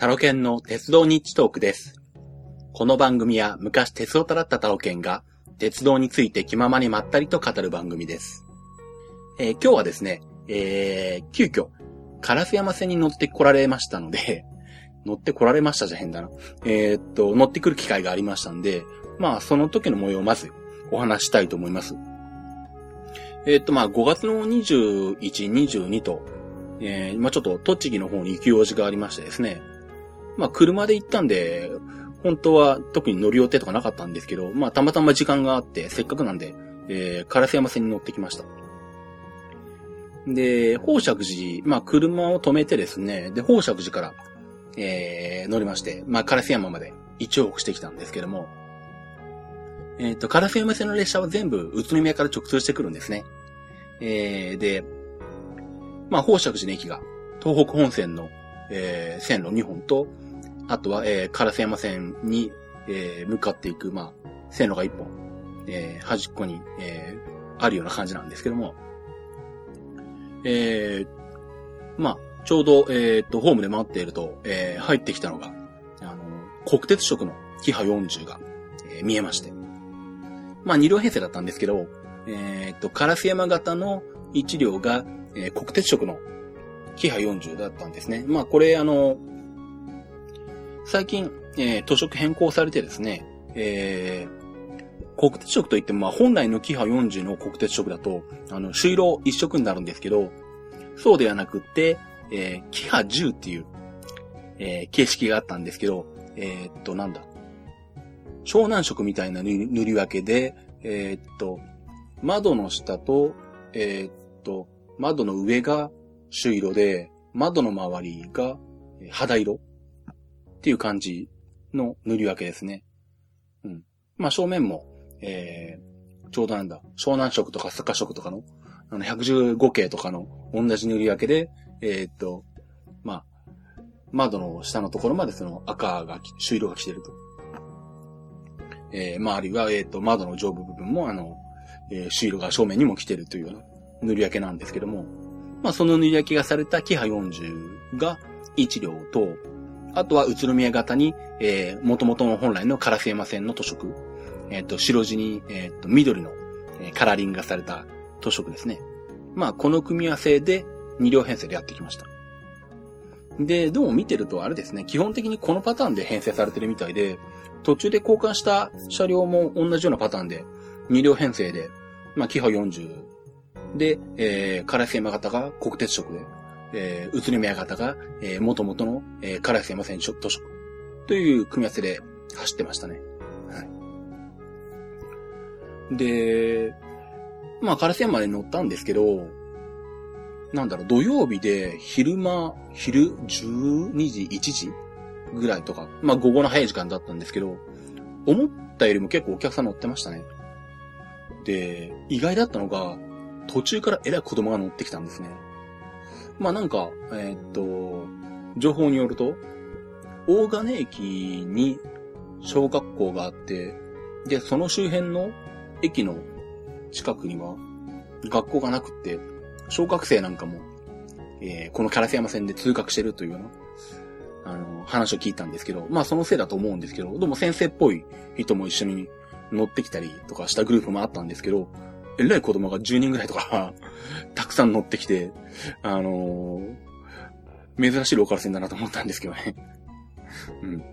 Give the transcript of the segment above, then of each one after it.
タロケンの鉄道日トークです。この番組は昔鉄オタだったタロケンが鉄道について気ままにまったりと語る番組です。えー今日はですね、えー急遽、烏山線に乗ってこられましたので、乗ってこられましたじゃ変だな。えーっと、乗ってくる機会がありましたんで、まあその時の模様をまずお話したいと思います。えーっと、まあ5月の21、22と、えー、まあちょっと栃木の方に行く用事がありましてですね。まあ車で行ったんで、本当は特に乗る予定とかなかったんですけど、まあたまたま時間があって、せっかくなんで、えー、烏山線に乗ってきました。で、宝釈寺、まあ車を止めてですね、で、宝釈寺から、えー、乗りまして、まあ烏山まで一往復してきたんですけども、えっ、と、烏山線の列車は全部宇都宮から直通してくるんですね。えー、で、まあ宝釈寺の駅が東北本線の、えー線路2本と、あとは、えー、烏山線に、えー向かっていく、まあ、線路が1本、えー端っこに、えーあるような感じなんですけども、えーまあ、ちょうど、えーっと、ホームで待っていると、えー入ってきたのが、あの、国鉄色のキハ40が、えー見えまして。まあ、2両編成だったんですけど、えーっと、烏山型の1両が、えー国鉄色のキハ40だったんですね。まあ、これ、あの、最近、えー、図色変更されてですね、えー国鉄色といっても、まあ、本来のキハ40の国鉄色だと、あの、朱色一色になるんですけど、そうではなくって、えーキハ10っていう、えー形式があったんですけど、えーっと、なんだ。湘南色みたいな塗り分けで、えーっと、窓の下と、えーっと、窓の上が朱色で、窓の周りが肌色っていう感じの塗り分けですね。うん。まあ正面も、えー、ちょうどなんだ、湘南色とかスカ色とかの、あの、115系とかの同じ塗り分けで、えーっと、まあ、窓の下のところまでその赤が、朱色が来てると。えー、まあ、あるいは、えーっと、窓の上部部分も、あの、えー、朱色が正面にも来てるというような塗り分けなんですけども、まあ、その塗り分けがされたキハ40が1両と、あとは宇都宮型に、えー、元々の本来の烏山線の塗色、えっ、と、白地に、えっ、と、緑の、えカラーリングがされた塗色ですね。まあ、この組み合わせで2両編成でやってきました。で、どうも見てるとあれですね、基本的にこのパターンで編成されてるみたいで、途中で交換した車両も同じようなパターンで、2両編成で、まあ、キハ40で、えー、烏山型が国鉄色で、えー、宇都宮型が、えー、元々の、えー、烏山線塗色という組み合わせで走ってましたね。はい。で、まあ、烏山まで乗ったんですけど、なんだろう、土曜日で昼間、昼12時、1時ぐらいとか、まあ午後の早い時間だったんですけど、思ったよりも結構お客さん乗ってましたね。で、意外だったのが、途中からえらい子供が乗ってきたんですね。まあなんか、えーっと、情報によると、大金駅に小学校があって、で、その周辺の駅の近くには学校がなくって、小学生なんかも、えーこの烏山線で通学してるというような、あの、話を聞いたんですけど、まあそのせいだと思うんですけど、でも先生っぽい人も一緒に乗ってきたりとかしたグループもあったんですけど、えらい子供が10人ぐらいとか、たくさん乗ってきて、あのー珍しいローカル線だなと思ったんですけどね。うん。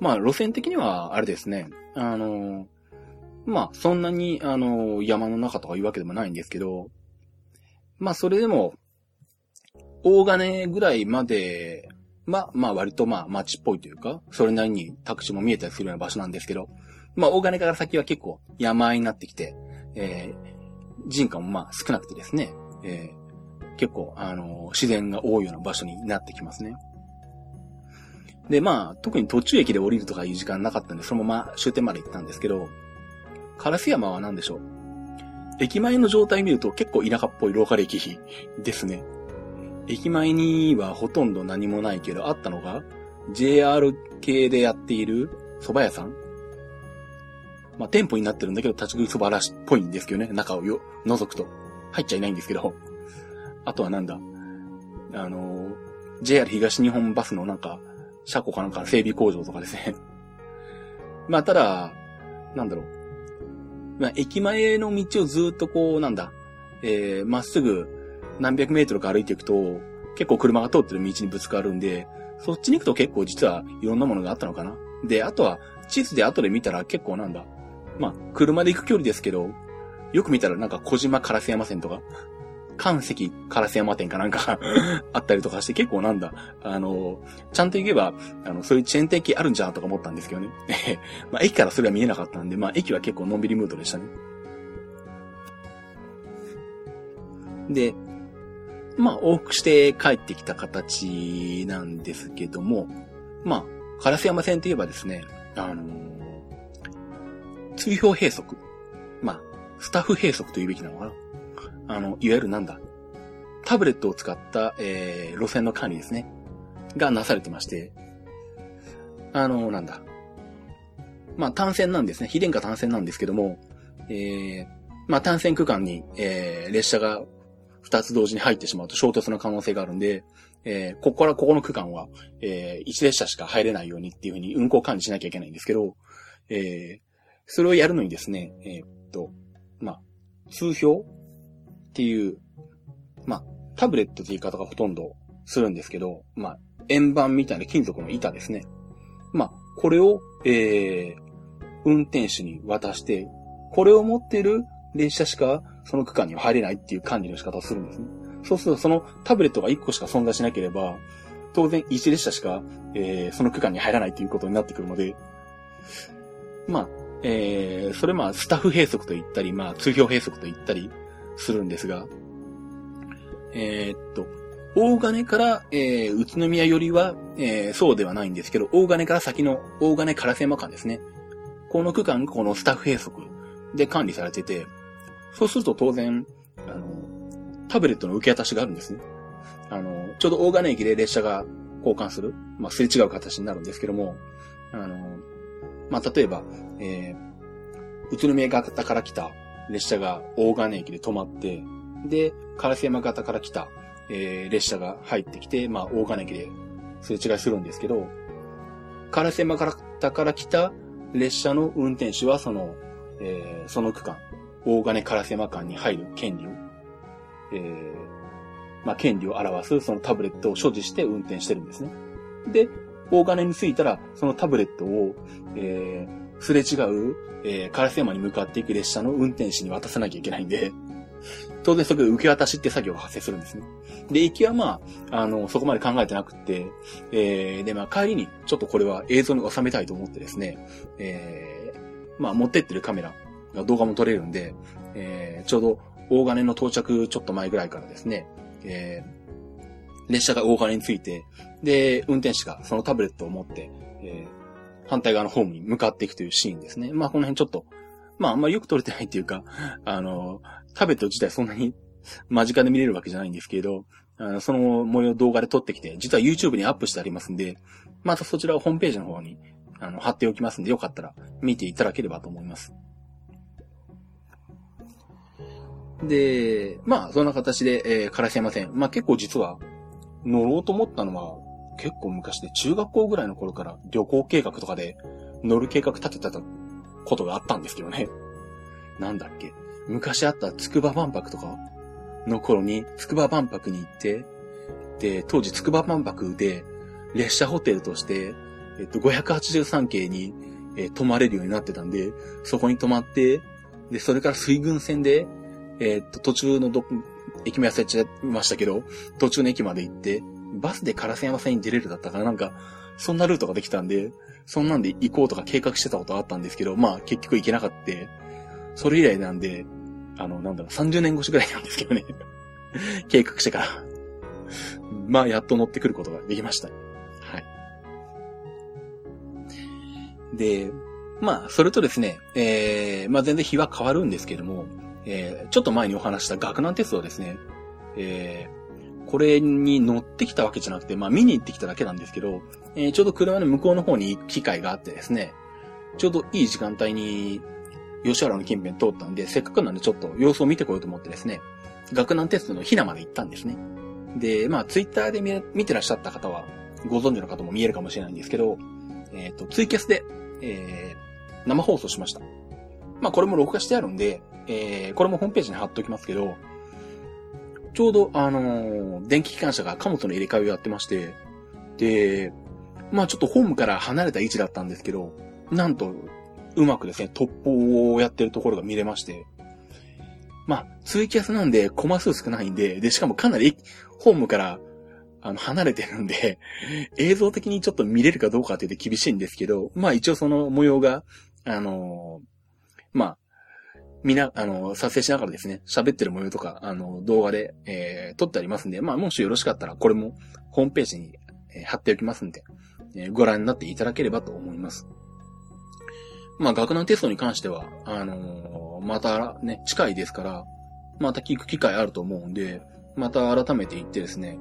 まあ路線的には、あれですね、あのーまあ、そんなに、あの、山の中とかいうわけでもないんですけど、まあ、それでも、大金ぐらいまで、まあ、まあ、割とまあ、街っぽいというか、それなりに宅地も見えたりするような場所なんですけど、まあ、大金から先は結構山あいになってきて、えー、人家もまあ、少なくてですね、えー、結構、あの、自然が多いような場所になってきますね。で、まあ、特に途中駅で降りるとかいう時間なかったんで、そのまま終点まで行ったんですけど、烏山は何でしょう？駅前の状態見ると結構田舎っぽいローカル駅ですね。駅前にはほとんど何もないけど、あったのが、JR 系でやっている蕎麦屋さんまあ、店舗になってるんだけど、立ち食い蕎麦らしっぽいんですけどね、中をよ、覗くと。入っちゃいないんですけど。あとはなんだ？あの、JR 東日本バスのなんか、車庫かなんか整備工場とかですね。まあ、ただ、なんだろう。まあ、駅前の道をずっとこう、なんだ、えー、まっすぐ何百メートルか歩いていくと、結構車が通ってる道にぶつかるんで、そっちに行くと結構実はいろんなものがあったのかな。で、あとは、地図で後で見たら結構なんだ？まあ、車で行く距離ですけど、よく見たらなんか小島烏山線とか、関石烏山店かなんかあったりとかして結構なんだ、あの、ちゃんと行けば、あの、そういうチェーン店あるんじゃんとか思ったんですけどね。まあ、駅からそれは見えなかったんで、まあ、駅は結構のんびりムードでしたね。で、まあ、往復して帰ってきた形なんですけども、まあ、烏山線といえばですね、あのー、追票閉塞。まあ、スタッフ閉塞と言うべきなのかな。あの、いわゆるなんだ。タブレットを使った、えー、路線の管理ですね。がなされてまして、あの、なんだ。まあ、単線なんですね。非電化単線なんですけども、えー、まあ、単線区間に、えー、列車が二つ同時に入ってしまうと衝突の可能性があるんで、えー、ここからここの区間は、えー、一列車しか入れないようにっていうふうに運行管理しなきゃいけないんですけど、えー、それをやるのにですね、えー、っと、まあ、通標っていう、まあ、タブレットって言い方がほとんどするんですけど、まあ、円盤みたいな金属の板ですね。まあ、これを、えー、運転手に渡して、これを持ってる列車しかその区間には入れないっていう管理の仕方をするんですね。そうするとそのタブレットが1個しか存在しなければ、当然1列車しか、えー、その区間に入らないっていうことになってくるので、まあ、えー、それまあ、スタッフ閉塞と言ったり、まあ、通標閉塞と言ったりするんですが、えー、っと、大金から、えー、宇都宮よりは、えー、そうではないんですけど、大金から先の大金唐瀬山間ですね。この区間、このスタッフ閉塞で管理されてて、そうすると当然、あの、タブレットの受け渡しがあるんですね。あの、ちょうど大金駅で列車が交換する、まあ、すれ違う形になるんですけども、あの、まあ、例えば、えー、宇都宮型から来た列車が大金駅で止まって、で、烏山型から来た、えー、列車が入ってきて、まあ、大金駅ですれ違いするんですけど、烏山型から来た列車の運転手はその、えー、その区間、大金烏山間に入る権利を、えー、まあ、権利を表すそのタブレットを所持して運転してるんですね。で、大金に着いたら、そのタブレットを、えー、すれ違う、えー、烏山に向かっていく列車の運転士に渡さなきゃいけないんで、当然そこで受け渡しって作業が発生するんですね。で、行きはまあ、あの、そこまで考えてなくって、えー、で、まあ帰りに、ちょっとこれは映像に収めたいと思ってですね、えー、まあ持ってってるカメラが動画も撮れるんで、えー、ちょうど大金の到着ちょっと前ぐらいからですね、えー、列車が大金について、で、運転手がそのタブレットを持って、えー、反対側のホームに向かっていくというシーンですね。まあ、この辺ちょっと、まあ、あんまりよく撮れてないっていうか、あの、タブレット自体そんなに 間近で見れるわけじゃないんですけど、あのその模様動画で撮ってきて、実は YouTube にアップしてありますんで、またそちらをホームページの方にあの貼っておきますんで、よかったら見ていただければと思います。で、まあ、そんな形で、えー、烏山線。まあ結構実は、乗ろうと思ったのは、結構昔で、中学校ぐらいの頃から旅行計画とかで乗る計画立てたことがあったんですけどね。なんだっけ？昔あった筑波万博とかの頃に、筑波万博に行って、で、当時筑波万博で列車ホテルとして、えっと、583系に、えー、泊まれるようになってたんで、そこに泊まって、で、それから水軍船でえー、っと、途中のど、駅名忘れちゃいましたけど、途中の駅まで行って、バスで烏山線に出れるだったからなんか、そんなルートができたんで、そんなんで行こうとか計画してたことあったんですけど、まあ結局行けなかった。それ以来なんで、あの、なんだろう、30年越しぐらいなんですけどね。計画してからまあ、やっと乗ってくることができました。はい。で、まあ、それとですね、えー、まあ全然日は変わるんですけども、えー、ちょっと前にお話した学南鉄道ですね。えー、これに乗ってきたわけじゃなくて、まあ見に行ってきただけなんですけど、えー、ちょうど車の向こうの方に行く機会があってですね、ちょうどいい時間帯に吉原の近辺通ったんで、せっかくなんでちょっと様子を見てこようと思ってですね、学南鉄道のひなまで行ったんですね。で、まあ、ツイッターで見見てらっしゃった方は、ご存知の方も見えるかもしれないんですけど、えっ、ー、と、ツイキャスで、えー、生放送しました。まあ、これも録画してあるんで、えー、これもホームページに貼っておきますけど、ちょうど、あのー、電気機関車が貨物の入れ替えをやってまして、で、まあちょっとホームから離れた位置だったんですけど、なんと、うまくですね、突破をやってるところが見れまして、まあ、ツイキャスなんで、コマ数少ないんで、で、しかもかなり、ホームから、あの、離れてるんで、映像的にちょっと見れるかどうかって言って厳しいんですけど、まあ一応その模様が、あのー、まあ、みな、あの、撮影しながらですね、喋ってる模様とか、あの、動画で、えー、撮ってありますんで、まあ、もしよろしかったら、これも、ホームページに、えー、貼っておきますんで、えー、ご覧になっていただければと思います。まあ、学難テストに関しては、あのー、またね、近いですから、また聞く機会あると思うんで、また改めて言ってですね、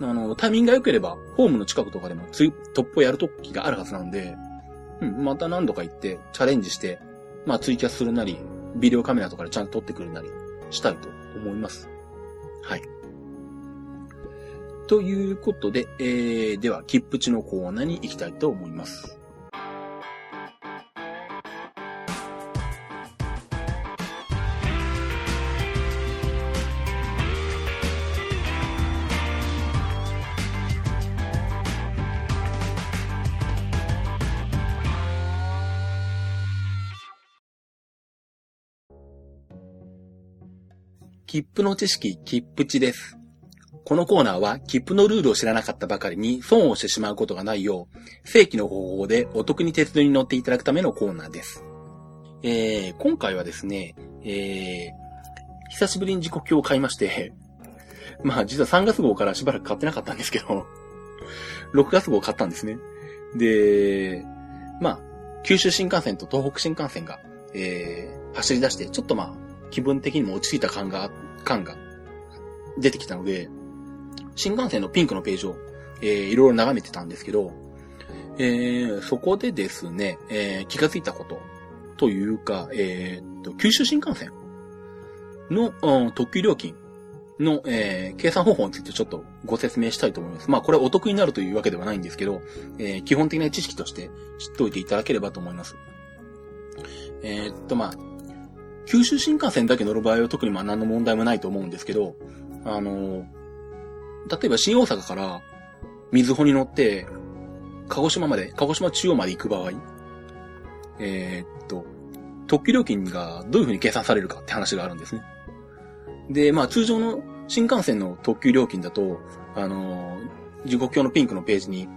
あの、タイミングが良ければ、ホームの近くとかでもつ、突破やるときがあるはずなんで、うん、また何度か行って、チャレンジして、まあ、ツイキャスするなり、ビデオカメラとかでちゃんと撮ってくるなりしたいと思います。はい。ということで、えー、では、切符値のコーナーに行きたいと思います。切符の知識、切符値です。このコーナーは、切符のルールを知らなかったばかりに損をしてしまうことがないよう、正規の方法でお得に鉄道に乗っていただくためのコーナーです。えー、今回はですね、えー、久しぶりに時刻表を買いまして、まあ実は3月号からしばらく買ってなかったんですけど、6月号買ったんですね。で、まあ、九州新幹線と東北新幹線が、えー、走り出して、ちょっとまあ、気分的にも落ち着いた感があっ感が出てきたので、新幹線のピンクのページを、えー、いろいろ眺めてたんですけど、えー、そこでですね、えー、気がついたことというか、えー、と、九州新幹線の、うん、特急料金の、えー、計算方法についてちょっとご説明したいと思います。まあ、これお得になるというわけではないんですけど、えー、基本的な知識として知っておいていただければと思います。えー、っと、まあ、九州新幹線だけ乗る場合は特にまあ何の問題もないと思うんですけど、あの、例えば新大阪から水穂に乗って、鹿児島まで、鹿児島中央まで行く場合、えー、っと、特急料金がどういう風に計算されるかって話があるんですね。で、まあ通常の新幹線の特急料金だと、あの、時刻表のピンクのページに、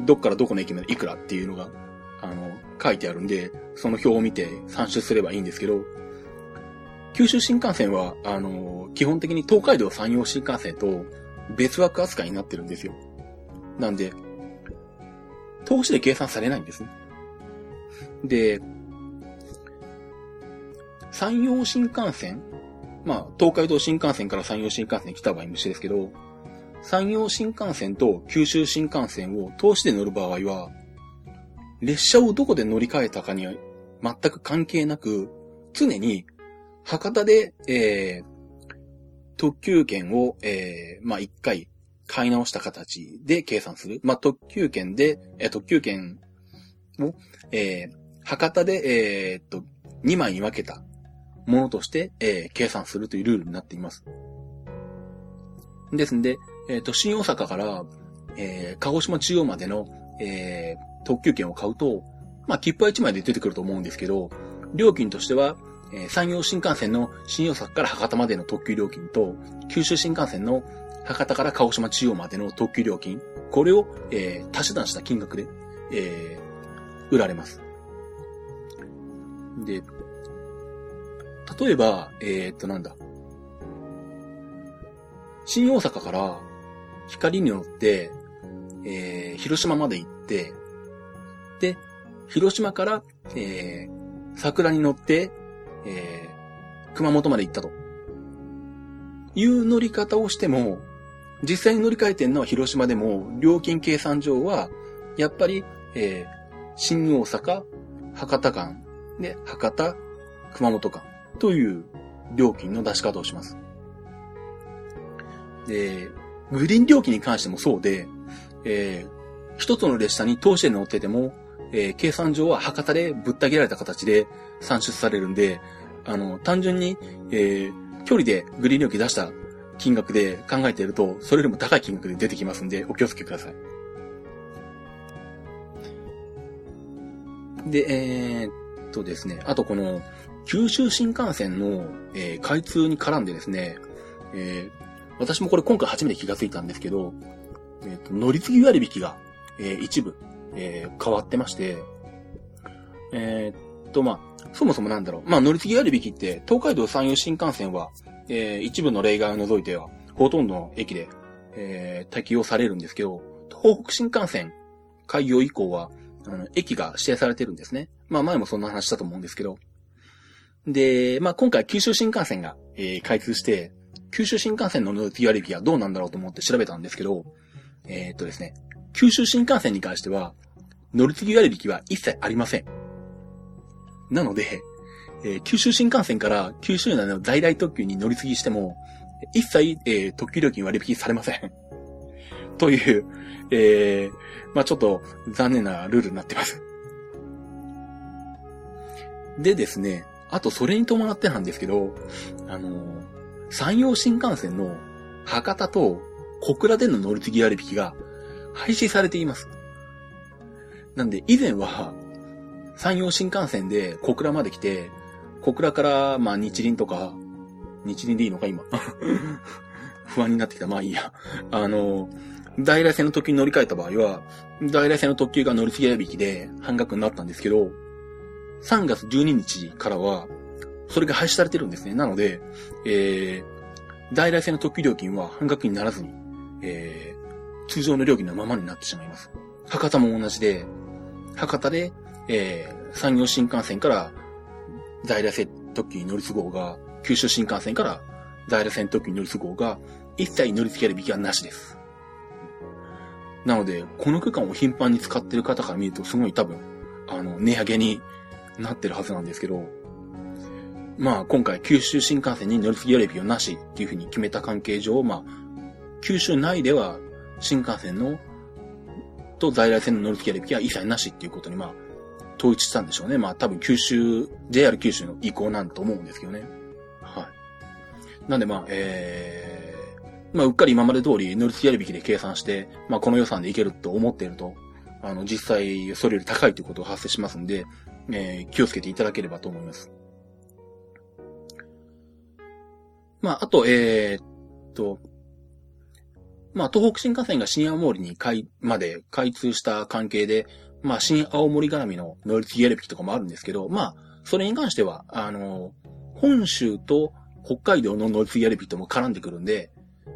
どっからどこの駅までいくらっていうのが、あの、書いてあるんで、その表を見て算出すればいいんですけど、九州新幹線は、あの、基本的に東海道山陽新幹線と別枠扱いになってるんですよ。なんで、投資で計算されないんですね。で、山陽新幹線まあ、東海道新幹線から山陽新幹線に来た場合虫ですけど、山陽新幹線と九州新幹線を投資で乗る場合は、列車をどこで乗り換えたかには全く関係なく、常に博多で、えー、特急券を、えー、まあ、一回買い直した形で計算する。まあ、特急券で、えー、特急券を、えー、博多で、えー、っと、2枚に分けたものとして、えー、計算するというルールになっています。ですんで、えっ、と、新大阪から、えー、鹿児島中央までの、えー、特急券を買うと、まあ、切符は1枚で出てくると思うんですけど、料金としては、えー、山陽新幹線の新大阪から博多までの特急料金と、九州新幹線の博多から鹿児島中央までの特急料金、これを、えー、足し算した金額で、えー、売られます。で、例えば、えー、っと、なんだ。新大阪から光に乗って、えー、広島まで行って、で、広島から、えー、桜に乗って、えー、熊本まで行ったと。いう乗り方をしても、実際に乗り換えてんのは広島でも、料金計算上は、やっぱり、えー、新大阪、博多間、で、博多、熊本間という料金の出し方をします。で、グリーン料金に関してもそうで、えー、一つの列車に当社に乗ってても、えー、計算上は博多でぶった切られた形で算出されるんで、あの、単純に、えー、距離でグリーン料金出した金額で考えていると、それよりも高い金額で出てきますんで、お気をつけください。で、えー、っとですね、あとこの、九州新幹線の、えー、開通に絡んでですね、えー、私もこれ今回初めて気がついたんですけど、えー、っと、乗り継ぎ割引が、えー、一部、えー、変わってまして、えー、っと、まあ、そもそもなんだろう。まあ、乗り継ぎ割引って、東海道山陽新幹線は、えー、一部の例外を除いては、ほとんどの駅で、えー、適用されるんですけど、東北新幹線開業以降は、あの、駅が指定されてるんですね。まあ前もそんな話したと思うんですけど。で、まあ今回九州新幹線が、えー、開通して、九州新幹線の乗り継ぎ割引はどうなんだろうと思って調べたんですけど、えー、っとですね、九州新幹線に関しては、乗り継ぎ割引は一切ありません。なので、えー、九州新幹線から九州内の在来特急に乗り継ぎしても、一切、えー、特急料金割引されません。という、えー、まあちょっと残念なルールになってます。でですね、あとそれに伴ってなんですけど、あのー、山陽新幹線の博多と小倉での乗り継ぎ割引が廃止されています。なんで以前は山陽新幹線で小倉まで来て、小倉から、まあ日輪とか、日輪でいいのか今。不安になってきた。まあいいや。あの、大来線の特急に乗り換えた場合は、大来線の特急が乗り継ぎ引きで半額になったんですけど、3月12日からは、それが廃止されてるんですね。なので、えー、大来線の特急料金は半額にならずに、えー、通常の料金のままになってしまいます。博多も同じで、博多で、えー、山陽新幹線から大来線特急に乗り継ごうが、九州新幹線から大来線特急に乗り継ごうが、一切乗り継げる引きはなしです。なので、この区間を頻繁に使ってる方から見ると、すごい多分、あの、値上げになってるはずなんですけど、まあ、今回、九州新幹線に乗り継ぎ割引をなしっていうふうに決めた関係上、まあ、九州内では、新幹線の、と在来線の乗り継ぎ割引は一切なしっていうことに、まあ、統一したんでしょうね。まあ、多分九州、JR 九州の意向なんと思うんですけどね。はい。なんでまあ、えー、まあ、うっかり今まで通り乗り継ぎ割引で計算して、まあ、この予算でいけると思っていると、あの、実際、それより高いということが発生しますんで、えー、気をつけていただければと思います。まあ、あと、えー、っと、まあ、東北新幹線が新青森に開、まで開通した関係で、まあ、新青森絡みの乗り継ぎ割引とかもあるんですけど、まあ、それに関しては、あの、本州と北海道の乗り継ぎ割引とも絡んでくるんで、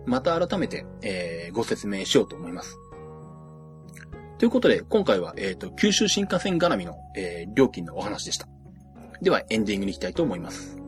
また改めて、えー、ご説明しようと思います。ということで、今回は、えっ、ー、と、九州新幹線絡みの、えー、料金のお話でした。では、エンディングに行きたいと思います。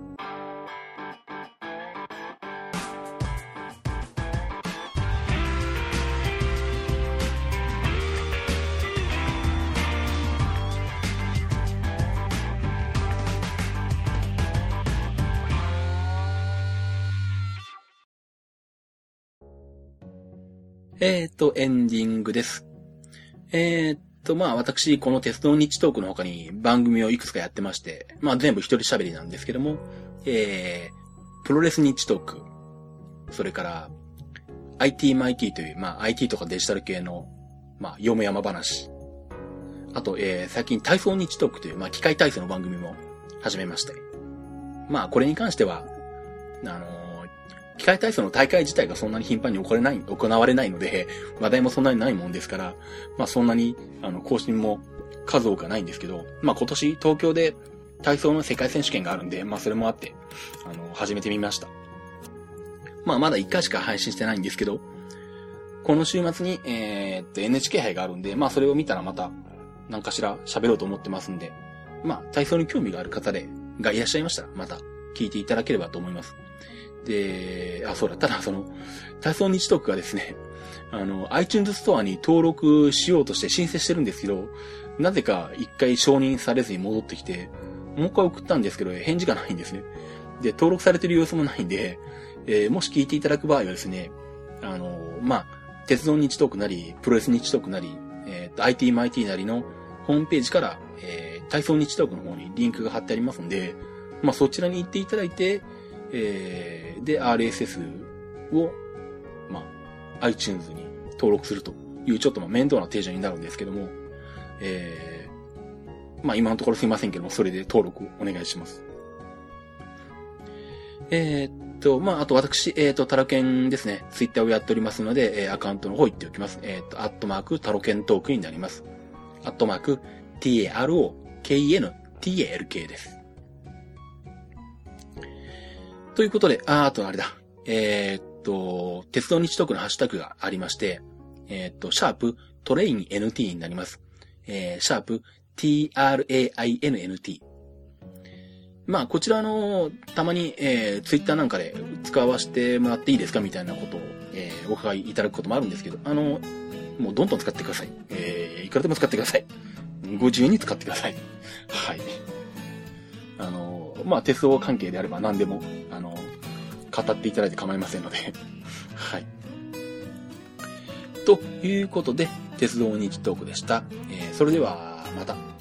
えっ、ー、と、エンディングです。えっ、ー、と、まあ私、この鉄道日トークの他に番組をいくつかやってまして、まあ全部一人喋りなんですけども、えー、プロレス日トーク、それから、IT マイティという、まあ IT とかデジタル系の、まあ、よもやま話。あと、えー、最近体操日トークという、まあ機械体操の番組も始めまして。まあこれに関しては、あの機械体操の大会自体がそんなに頻繁に行われない、行われないので、話題もそんなにないもんですから、まあそんなに、あの、更新も数多くはないんですけど、まあ今年東京で体操の世界選手権があるんで、まあそれもあって、あの、始めてみました。まあまだ1回しか配信してないんですけど、この週末に、えー、っと NHK 杯があるんで、まあそれを見たらまた、何かしら喋ろうと思ってますんで、まあ体操に興味がある方で、がいらっしゃいましたら、また聞いていただければと思います。で、あ、そうだ、ただその、体操日特がですね、あの、iTunes ストアに登録しようとして申請してるんですけど、なぜか一回承認されずに戻ってきて、もう一回送ったんですけど、返事がないんですね。で、登録されてる様子もないんで、えー、もし聞いていただく場合はですね、あの、まあ、鉄道日トークなり、プロレス日トークなり、えっ、と、IT マイティなりのホームページから、えー、体操日トークの方にリンクが貼ってありますんで、まあ、そちらに行っていただいて、えー、で、RSS を、まあ、iTunes に登録するというちょっとまあ面倒な手順になるんですけども、えー、まあ今のところすいませんけども、それで登録お願いします。えー、っと、まあ、あと私、えー、っと、タロケンですね、ツイッターをやっておりますので、えー、アカウントの方言っておきます。えー、っと、アットマーク、タロケントークになります。アットマーク、t-a-r-o-k-e-n, t-a-l-k です。ということで、あ、あとあれだ。えー、っと、鉄道日特のハッシュタグがありまして、えー、っと、シャープトレイン NT になります。えー、シャープ TRAINNT。まあ、こちらの、たまに、えー、ツイッターなんかで使わせてもらっていいですかみたいなことを、えー、お伺いいただくこともあるんですけど、あの、もうどんどん使ってください。えー、いくらでも使ってください。ご自由に使ってください。はい。あの、まあ、鉄道関係であれば何でも、あの、語っていただいて構いませんので はい。ということで、鉄道日トークでした。えー、それでは、また。